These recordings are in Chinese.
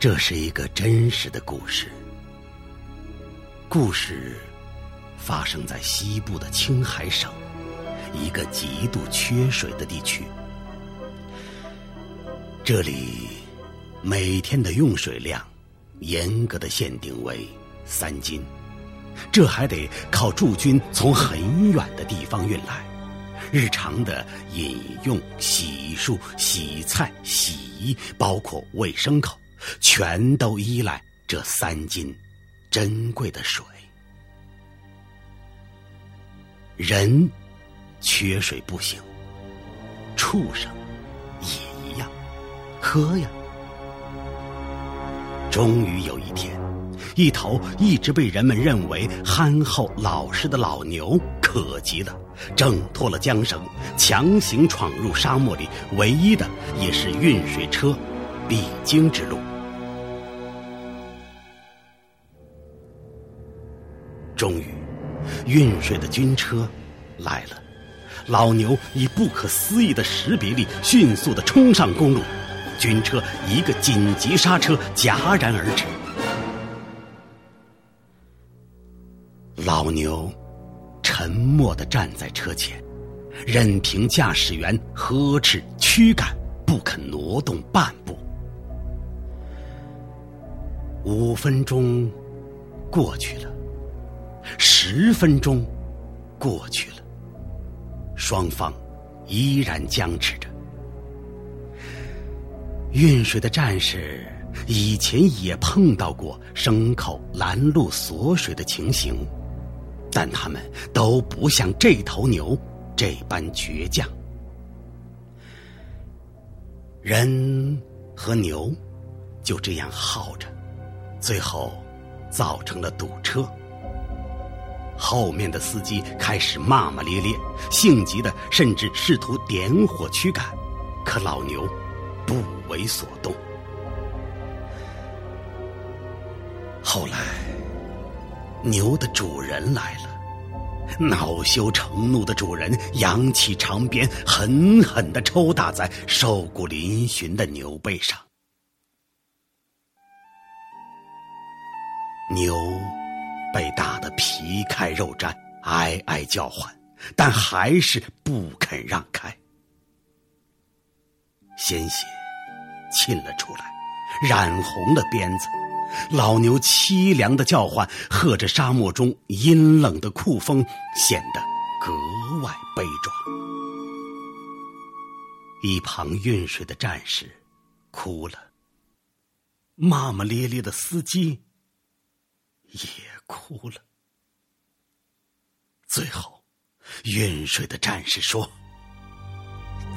这是一个真实的故事。故事发生在西部的青海省一个极度缺水的地区。这里每天的用水量严格的限定为三斤，这还得靠驻军从很远的地方运来。日常的饮用、洗漱、洗菜、洗衣，包括喂牲口。全都依赖这三斤珍贵的水。人缺水不行，畜生也一样，喝呀！终于有一天，一头一直被人们认为憨厚老实的老牛可急了，挣脱了缰绳，强行闯入沙漠里唯一的也是运水车必经之路。终于，运水的军车来了。老牛以不可思议的识别力，迅速的冲上公路。军车一个紧急刹车，戛然而止。老牛沉默的站在车前，任凭驾驶员呵斥驱赶，不肯挪动半步。五分钟过去了。十分钟过去了，双方依然僵持着。运水的战士以前也碰到过牲口拦路锁水的情形，但他们都不像这头牛这般倔强。人和牛就这样耗着，最后造成了堵车。后面的司机开始骂骂咧咧，性急的甚至试图点火驱赶，可老牛不为所动。后来，牛的主人来了，恼羞成怒的主人扬起长鞭，狠狠的抽打在瘦骨嶙峋的牛背上，牛。被打得皮开肉绽，哀哀叫唤，但还是不肯让开。鲜血沁了出来，染红了鞭子。老牛凄凉的叫唤，和着沙漠中阴冷的酷风，显得格外悲壮。一旁运水的战士哭了，骂骂咧咧的司机也。哭了。最后，运水的战士说：“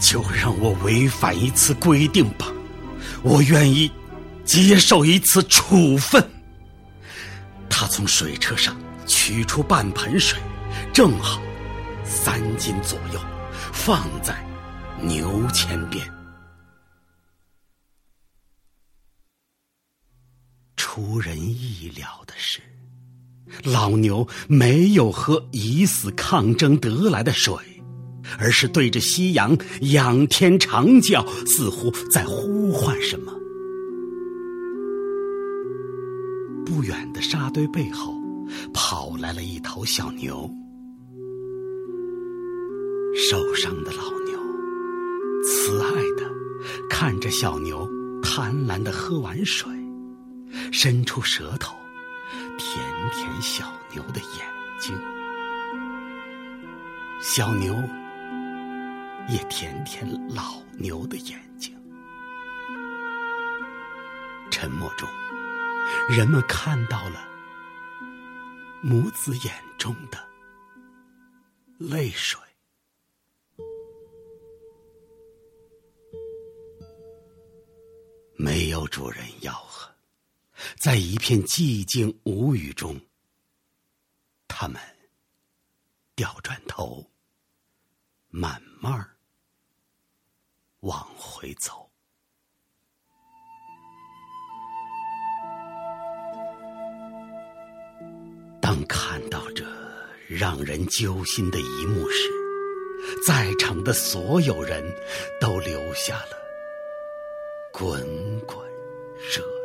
就让我违反一次规定吧，我愿意接受一次处分。”他从水车上取出半盆水，正好三斤左右，放在牛前边。出人意料的是。老牛没有喝以死抗争得来的水，而是对着夕阳仰天长叫，似乎在呼唤什么。不远的沙堆背后，跑来了一头小牛。受伤的老牛慈爱的看着小牛，贪婪的喝完水，伸出舌头。舔舔小牛的眼睛，小牛也舔舔老牛的眼睛。沉默中，人们看到了母子眼中的泪水。没有主人吆喝。在一片寂静无语中，他们掉转头，慢慢往回走。当看到这让人揪心的一幕时，在场的所有人都留下了滚滚热泪。